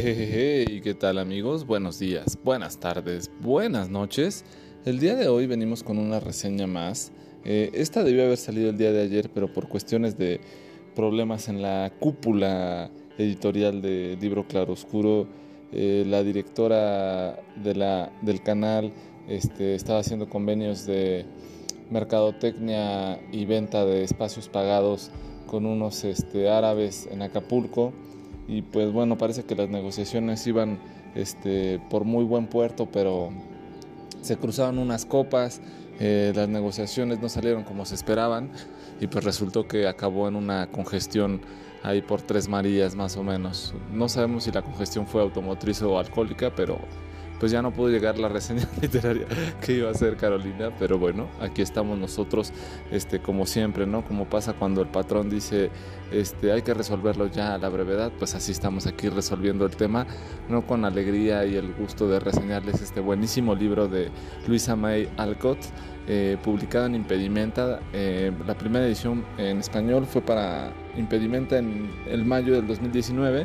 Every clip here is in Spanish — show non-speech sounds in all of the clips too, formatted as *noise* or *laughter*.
Jejeje, ¿qué tal amigos? Buenos días, buenas tardes, buenas noches. El día de hoy venimos con una reseña más. Eh, esta debió haber salido el día de ayer, pero por cuestiones de problemas en la cúpula editorial de Libro Claroscuro, eh, la directora del canal este, estaba haciendo convenios de mercadotecnia y venta de espacios pagados con unos este, árabes en Acapulco y pues bueno, parece que las negociaciones iban este, por muy buen puerto, pero se cruzaron unas copas, eh, las negociaciones no salieron como se esperaban y pues resultó que acabó en una congestión ahí por Tres Marías más o menos. No sabemos si la congestión fue automotriz o alcohólica, pero pues ya no pudo llegar la reseña *laughs* literaria que iba a hacer Carolina, pero bueno, aquí estamos nosotros, este, como siempre, ¿no? Como pasa cuando el patrón dice, este, hay que resolverlo ya a la brevedad, pues así estamos aquí resolviendo el tema, no con alegría y el gusto de reseñarles este buenísimo libro de Luisa May Alcott, eh, publicado en Impedimenta. Eh, la primera edición en español fue para Impedimenta en el mayo del 2019,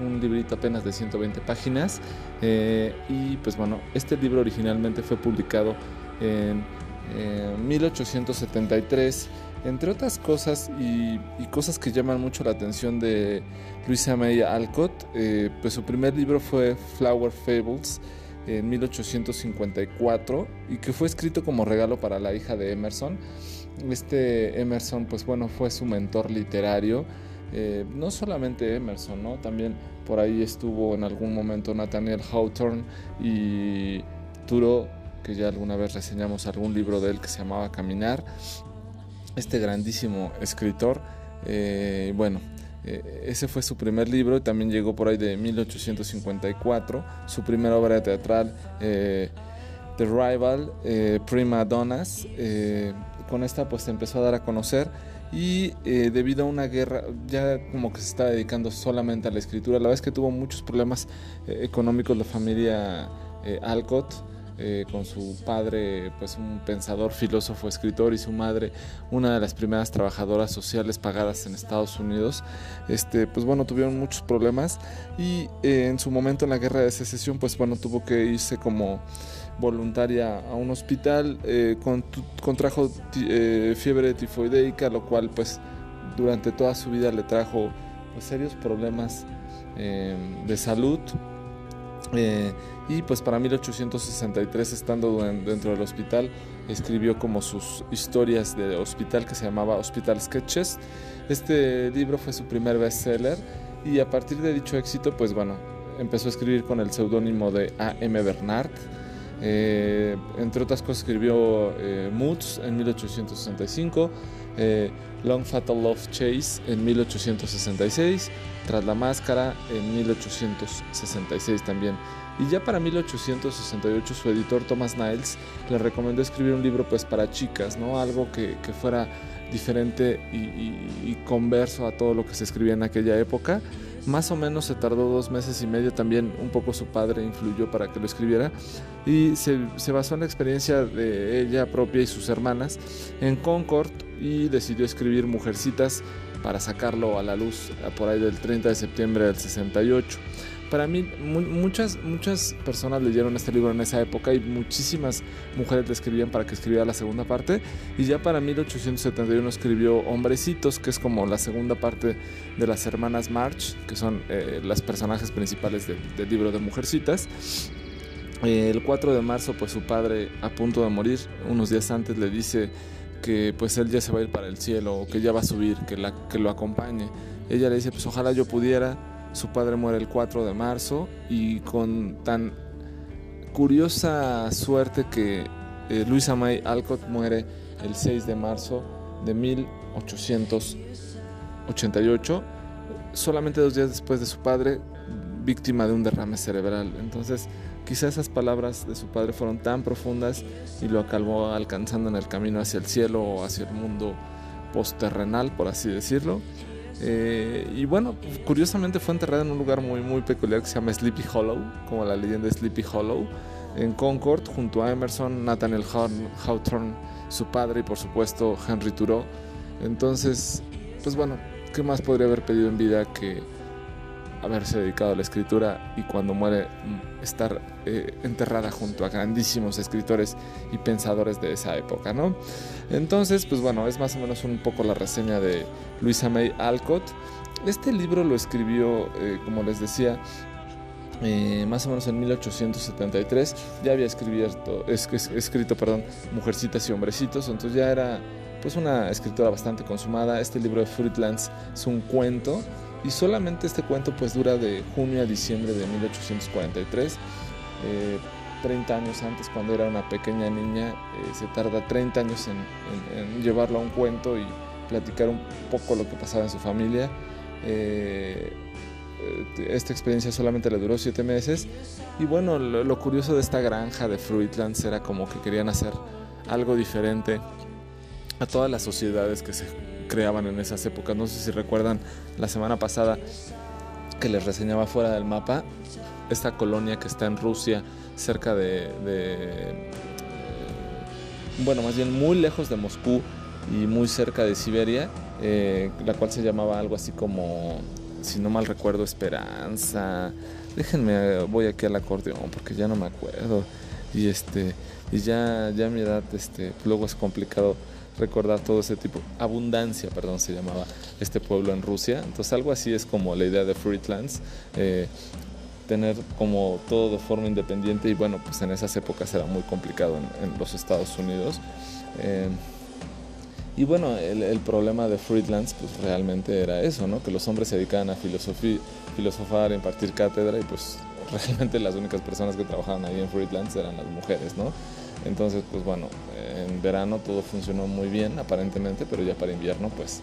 un librito apenas de 120 páginas. Eh, y pues bueno, este libro originalmente fue publicado en 1873 entre otras cosas y, cosas que llaman mucho la atención de Luisa May Alcott, pues su primer libro fue Flower Fables, en 1854 y que fue escrito como regalo para la hija de Emerson. Este Emerson, pues bueno, fue su mentor literario. Eh, no solamente Emerson, ¿no? También por ahí estuvo en algún momento Nathaniel Hawthorne y Turo, que ya alguna vez reseñamos algún libro de él que se llamaba Caminar. Este grandísimo escritor. Eh, bueno, ese fue su primer libro y también llegó por ahí de 1854. Su primera obra teatral, eh, The Rival, eh, Prima Donnas. con esta pues empezó a dar a conocer y debido a una guerra ya como que se estaba dedicando solamente a la escritura. La verdad es que tuvo muchos problemas económicos la familia Alcott eh, con su padre, pues un pensador, filósofo, escritor, y su madre, una de las primeras trabajadoras sociales pagadas en Estados Unidos. Este, pues bueno, tuvieron muchos problemas y eh, en su momento en la guerra de secesión, pues bueno, tuvo que irse como voluntaria a un hospital, eh, contrajo fiebre tifoideica, lo cual pues durante toda su vida le trajo pues, serios problemas de salud eh, y pues para 1863, estando dentro del hospital, escribió como sus historias de hospital que se llamaba Hospital Sketches. Este libro fue su primer bestseller y a partir de dicho éxito, pues bueno, empezó a escribir con el seudónimo de A.M. Bernard. Eh, entre otras cosas escribió eh, Moods en 1865, Long Fatal Love Chase en 1866, Tras la Máscara en 1866 también. Y ya para 1868 su editor Thomas Niles le recomendó escribir un libro pues para chicas, ¿no? Algo que, fuera diferente y, converso a todo lo que se escribía en aquella época. Más o menos se tardó dos meses y medio, también un poco su padre influyó para que lo escribiera y se, basó en la experiencia de ella propia y sus hermanas en Concord y decidió escribir Mujercitas para sacarlo a la luz por ahí del 30 de septiembre del 68. Para mí, muchas, muchas personas leyeron este libro en esa época y muchísimas mujeres le escribían para que escribiera la segunda parte. Y ya para 1871 escribió Hombrecitos, que es como la segunda parte de las hermanas March, que son eh, las personajes principales del libro de Mujercitas. el 4 de marzo, pues su padre, a punto de morir, unos días antes le dice que pues él ya se va a ir para el cielo o que ya va a subir, que, la, que lo acompañe. Ella le dice, pues ojalá yo pudiera. Su padre muere el 4 de marzo y con tan curiosa suerte que eh, Luisa May Alcott muere el 6 de marzo de 1888, solamente dos días después de su padre, víctima de un derrame cerebral. Entonces, Quizá esas palabras de su padre fueron tan profundas y lo acabó alcanzando en el camino hacia el cielo o hacia el mundo postterrenal, por así decirlo. Eh, y bueno, curiosamente fue enterrado en un lugar muy, muy peculiar que se llama Sleepy Hollow, como la leyenda de Sleepy Hollow, en Concord, junto a Emerson, Nathaniel Hawthorne, su padre y por supuesto Henry Thoreau. Entonces, pues bueno, ¿qué más podría haber pedido en vida que haberse dedicado a la escritura y cuando muere mm, estar eh, enterrada junto a grandísimos escritores y pensadores de esa época, ¿no? Entonces, pues bueno, es más o menos un poco la reseña de Luisa May Alcott. Este libro lo escribió, eh, como les decía, eh, más o menos en 1873 ya había escrito, escrito perdón, Mujercitas y Hombrecitos, entonces ya era pues una escritora bastante consumada. Este libro de Fruitlands es un cuento y solamente este cuento pues dura de junio a diciembre de 1843. 30 eh, años antes, cuando era una pequeña niña, eh, se tarda 30 años en, en, llevarlo a un cuento y platicar un poco lo que pasaba en su familia. Eh, esta experiencia solamente le duró siete meses. Y bueno, lo, curioso de esta granja de Fruitlands era como que querían hacer algo diferente a todas las sociedades que se creaban en esas épocas. No sé si recuerdan la semana pasada que les reseñaba fuera del mapa esta colonia que está en Rusia, cerca de, eh, bueno, más bien muy lejos de Moscú y muy cerca de Siberia, eh, la cual se llamaba algo así como si no mal recuerdo, Esperanza. Déjenme, voy aquí al acordeón porque ya no me acuerdo. Y este, y ya, ya mi edad, este, luego es complicado recordar todo ese tipo. Abundancia, perdón, se llamaba este pueblo en Rusia. Entonces algo así es como la idea de Fruitlands. Eh, tener como todo de forma independiente y bueno, pues en esas épocas era muy complicado en, los Estados Unidos. Eh, y bueno, el, problema de Friedlands pues realmente era eso, ¿no? Que los hombres se dedicaban a filosofar, impartir cátedra y pues *laughs* realmente las únicas personas que trabajaban ahí en Friedlands eran las mujeres, ¿no? Entonces, pues bueno, en verano todo funcionó muy bien aparentemente, pero ya para invierno pues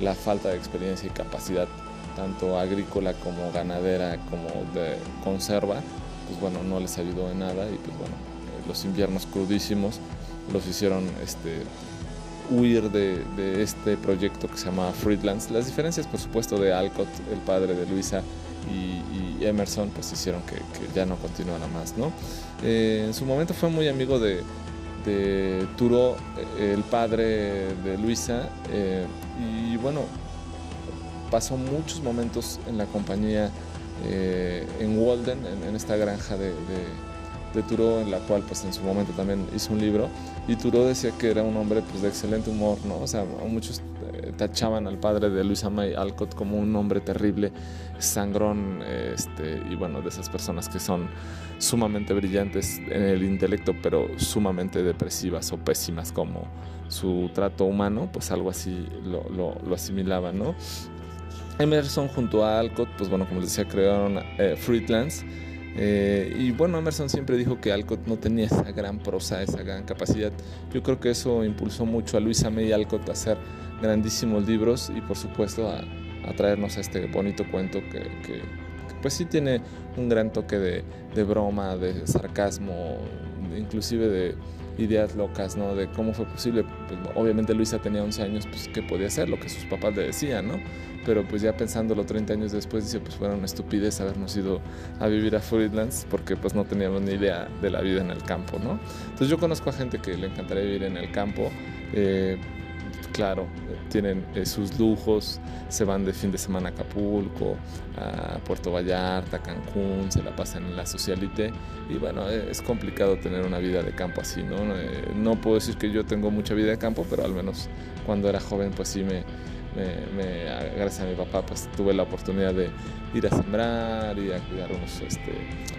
la falta de experiencia y capacidad tanto agrícola como ganadera como de conserva, pues bueno, no les ayudó en nada y pues bueno, eh, los inviernos crudísimos los hicieron este, huir de, este proyecto que se llama Friedlands. Las diferencias, por supuesto, de Alcott, el padre de Luisa, y, Emerson, pues hicieron que, ya no continuara más, ¿no? Eh, en su momento fue muy amigo de, de Turo, eh, el padre de Luisa, eh, y bueno, pasó muchos momentos en la compañía en Walden, en, esta granja de de Turo, en la cual pues en su momento también hizo un libro, y Turo decía que era un hombre pues de excelente humor, ¿no? O sea, muchos eh, tachaban al padre de Luisa May Alcott como un hombre terrible, sangrón, este, y bueno, de esas personas que son sumamente brillantes en el intelecto, pero sumamente depresivas o pésimas como su trato humano, pues algo así lo, lo, asimilaban, ¿no? Emerson junto a Alcott, pues bueno, como les decía, crearon eh, Fruitlands, eh, y bueno, Emerson siempre dijo que Alcott no tenía esa gran prosa, esa gran capacidad. Yo creo que eso impulsó mucho a Luisa May Alcott a hacer grandísimos libros y por supuesto a, traernos a este bonito cuento que, pues sí tiene un gran toque de, de broma, de sarcasmo, inclusive de ideas locas, ¿no? De cómo fue posible. Pues, obviamente Luisa tenía 11 años, pues qué podía hacer, lo que sus papás le decían, ¿no? Pero pues ya pensándolo 30 años después, dice, pues fuera una estupidez habernos ido a vivir a Fruitlands porque pues no teníamos ni idea de la vida en el campo, ¿no? Entonces yo conozco a gente que le encantaría vivir en el campo. Eh, claro, tienen eh, sus lujos, se van de fin de semana a Acapulco, a Puerto Vallarta, a Cancún, se la pasan en la socialite y bueno, e, es complicado tener una vida de campo así, ¿no? Eh, no puedo decir que yo tengo mucha vida de campo, pero al menos cuando era joven pues sí me, gracias a mi papá pues tuve la oportunidad de ir a sembrar y a cuidar unos este,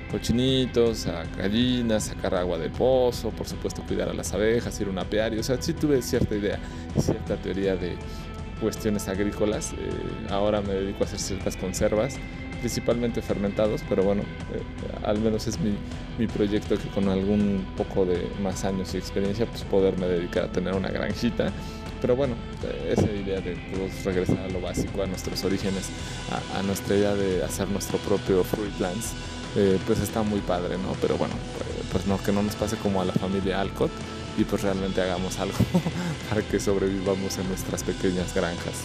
cochinitos, a gallinas, sacar agua del pozo, por supuesto cuidar a las abejas, ir a un apiario, o sea, sí tuve cierta idea cierta teoría de cuestiones agrícolas. Eh, ahora me dedico a hacer ciertas conservas, principalmente fermentados, pero bueno, eh, al menos es mi, mi, proyecto que con algún poco de más años y experiencia, pues poderme dedicar a tener una granjita pero bueno, esa idea de regresar a lo básico, a nuestros orígenes, a, nuestra idea de hacer nuestro propio Fruitlands, eh, pues está muy padre, ¿no? Pero bueno, pues no, que no nos pase como a la familia Alcott y pues realmente hagamos algo *laughs* para que sobrevivamos en nuestras pequeñas granjas.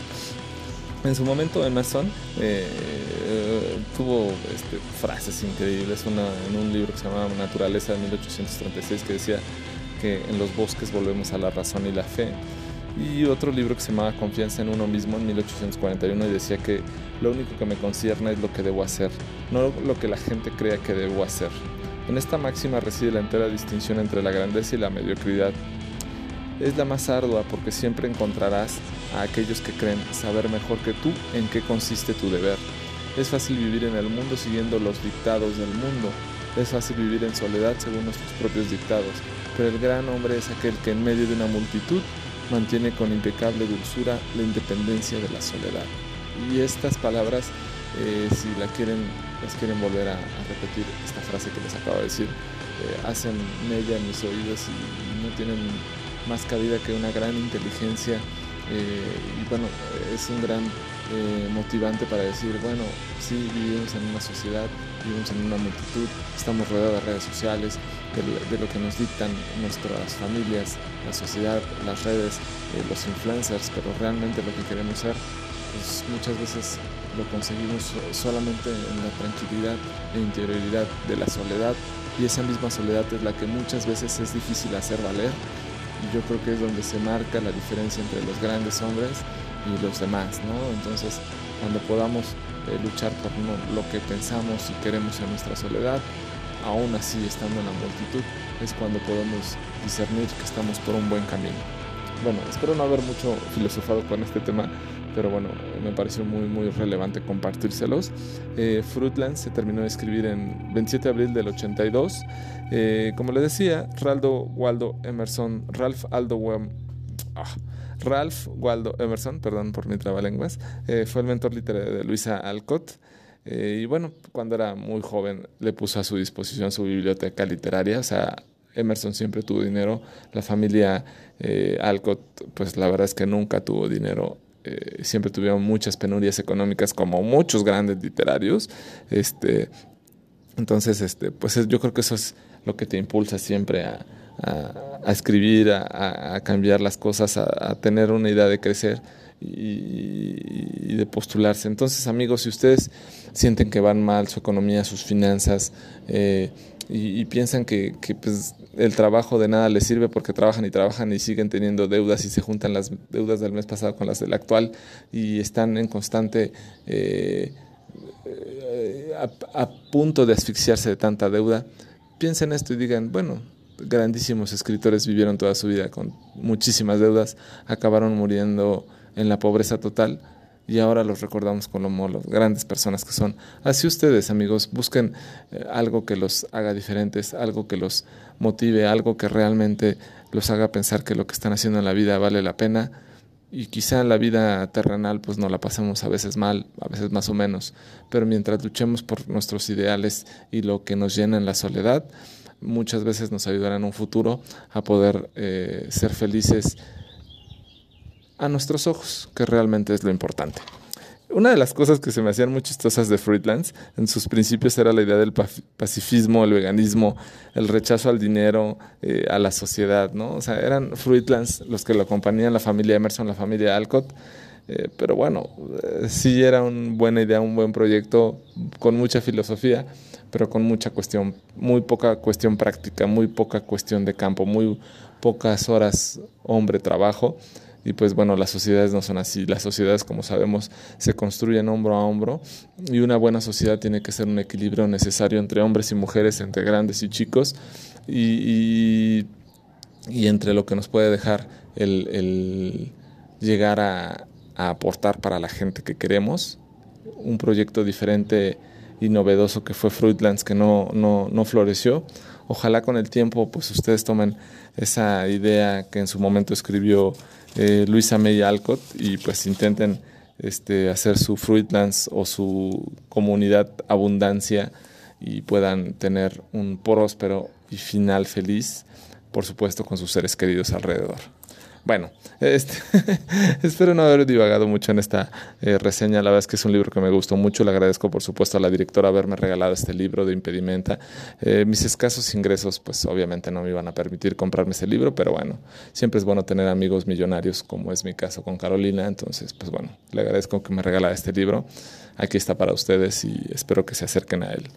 En su momento Emerson eh, tuvo este, frases increíbles, en un libro que se llama Naturaleza de 1836 que decía que en los bosques volvemos a la razón y la fe y otro libro que se llamaba Confianza en uno mismo en 1841 y decía que lo único que me concierne es lo que debo hacer, no lo que la gente crea que debo hacer. En esta máxima reside la entera distinción entre la grandeza y la mediocridad. Es la más ardua porque siempre encontrarás a aquellos que creen saber mejor que tú en qué consiste tu deber. Es fácil vivir en el mundo siguiendo los dictados del mundo. Es fácil vivir en soledad según nuestros propios dictados. Pero el gran hombre es aquel que en medio de una multitud mantiene con impecable dulzura la independencia de la soledad. Y estas palabras, eh, si la quieren, las quieren volver a, repetir, esta frase que les acabo de decir, eh, hacen mella en mis oídos y no tienen más cabida que una gran inteligencia eh, y bueno, es un gran motivante para decir, bueno, sí, vivimos en una sociedad, vivimos en una multitud, estamos rodeados de redes sociales, de, lo que nos dictan nuestras familias, la sociedad, las redes, eh, los influencers, pero realmente lo que queremos ser, pues muchas veces lo conseguimos solamente en la tranquilidad e interioridad de la soledad y esa misma soledad es la que muchas veces es difícil hacer valer y yo creo que es donde se marca la diferencia entre los grandes hombres y los demás, ¿no? Entonces, cuando podamos eh, luchar por lo que pensamos y queremos en nuestra soledad, aún así estando en la multitud, es cuando podemos discernir que estamos por un buen camino. Bueno, espero no haber mucho filosofado con este tema, pero bueno, me pareció muy, muy relevante compartírselos. Eh, Fruitlands se terminó de escribir en 27 de abril del 82. Eh, como le decía, Raldo Waldo Emerson, Ralph Aldo ah, Ralph Waldo Emerson, perdón por mi trabalenguas, eh, fue el mentor literario de Luisa Alcott. Eh, y bueno, cuando era muy joven le puso a su disposición su biblioteca literaria, o sea, Emerson siempre tuvo dinero, la familia Alcott, pues la verdad es que nunca tuvo dinero eh, siempre tuvieron muchas penurias económicas como muchos grandes literarios. Este, entonces, este, pues yo creo que eso es lo que te impulsa siempre a, escribir, a, cambiar las cosas, a, tener una idea de crecer y, de postularse. Entonces, amigos, si ustedes sienten que van mal su economía, sus finanzas, eh, y, piensan que, pues, el trabajo de nada les sirve porque trabajan y trabajan y siguen teniendo deudas y se juntan las deudas del mes pasado con las del actual y están en constante eh, eh, a, punto de asfixiarse de tanta deuda, piensen esto y digan, bueno, grandísimos escritores vivieron toda su vida con muchísimas deudas, acabaron muriendo en la pobreza total y ahora los recordamos como las grandes personas que son. Así ustedes, amigos, busquen eh, algo que los haga diferentes, algo que los motive, algo que realmente los haga pensar que lo que están haciendo en la vida vale la pena. Y quizá en la vida terrenal pues no la pasemos a veces mal, a veces más o menos, pero mientras luchemos por nuestros ideales y lo que nos llena en la soledad, muchas veces nos ayudará en un futuro a poder eh, ser felices a nuestros ojos, que realmente es lo importante. Una de las cosas que se me hacían muy chistosas de Fruitlands en sus principios era la idea del pacifismo, el veganismo, el rechazo al dinero, eh, a la sociedad, ¿no? O sea, eran Fruitlands los que lo acompañaban, la familia Emerson, la familia Alcott. Eh, pero bueno, eh, sí era una buena idea, un buen proyecto con mucha filosofía, pero con mucha cuestión, muy poca cuestión práctica, muy poca cuestión de campo, muy pocas horas hombre trabajo. Y pues bueno, las sociedades no son así. Las sociedades, como sabemos, se construyen hombro a hombro y una buena sociedad tiene que ser un equilibrio necesario entre hombres y mujeres, entre grandes y chicos y, y, entre lo que nos puede dejar el, llegar a, aportar para la gente que queremos. Un proyecto diferente y novedoso que fue Fruitlands que no, no, no floreció. Ojalá con el tiempo pues ustedes tomen esa idea que en su momento escribió eh, Luisa May Alcott y pues intenten este, hacer su Fruitlands o su comunidad abundancia y puedan tener un próspero y final feliz, por supuesto con sus seres queridos alrededor. Bueno, este, *laughs* espero no haber divagado mucho en esta eh, reseña. La verdad es que es un libro que me gustó mucho. Le agradezco, por supuesto, a la directora haberme regalado este libro de Impedimenta. Eh, mis escasos ingresos, pues obviamente no me iban a permitir comprarme ese libro, pero bueno, siempre es bueno tener amigos millonarios, como es mi caso con Carolina. Entonces, pues bueno, le agradezco que me regalara este libro. Aquí está para ustedes y espero que se acerquen a él.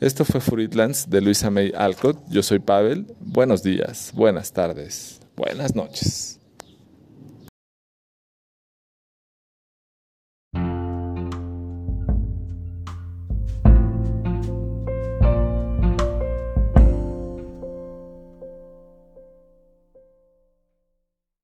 Esto fue Fruitlands de Luisa May Alcott. Yo soy Pavel. Buenos días, buenas tardes, buenas noches.